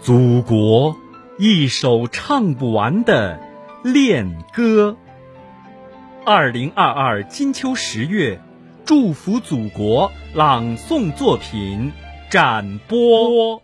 祖国一首唱不完的恋歌。二零二二金秋十月祝福祖国朗诵作品展播。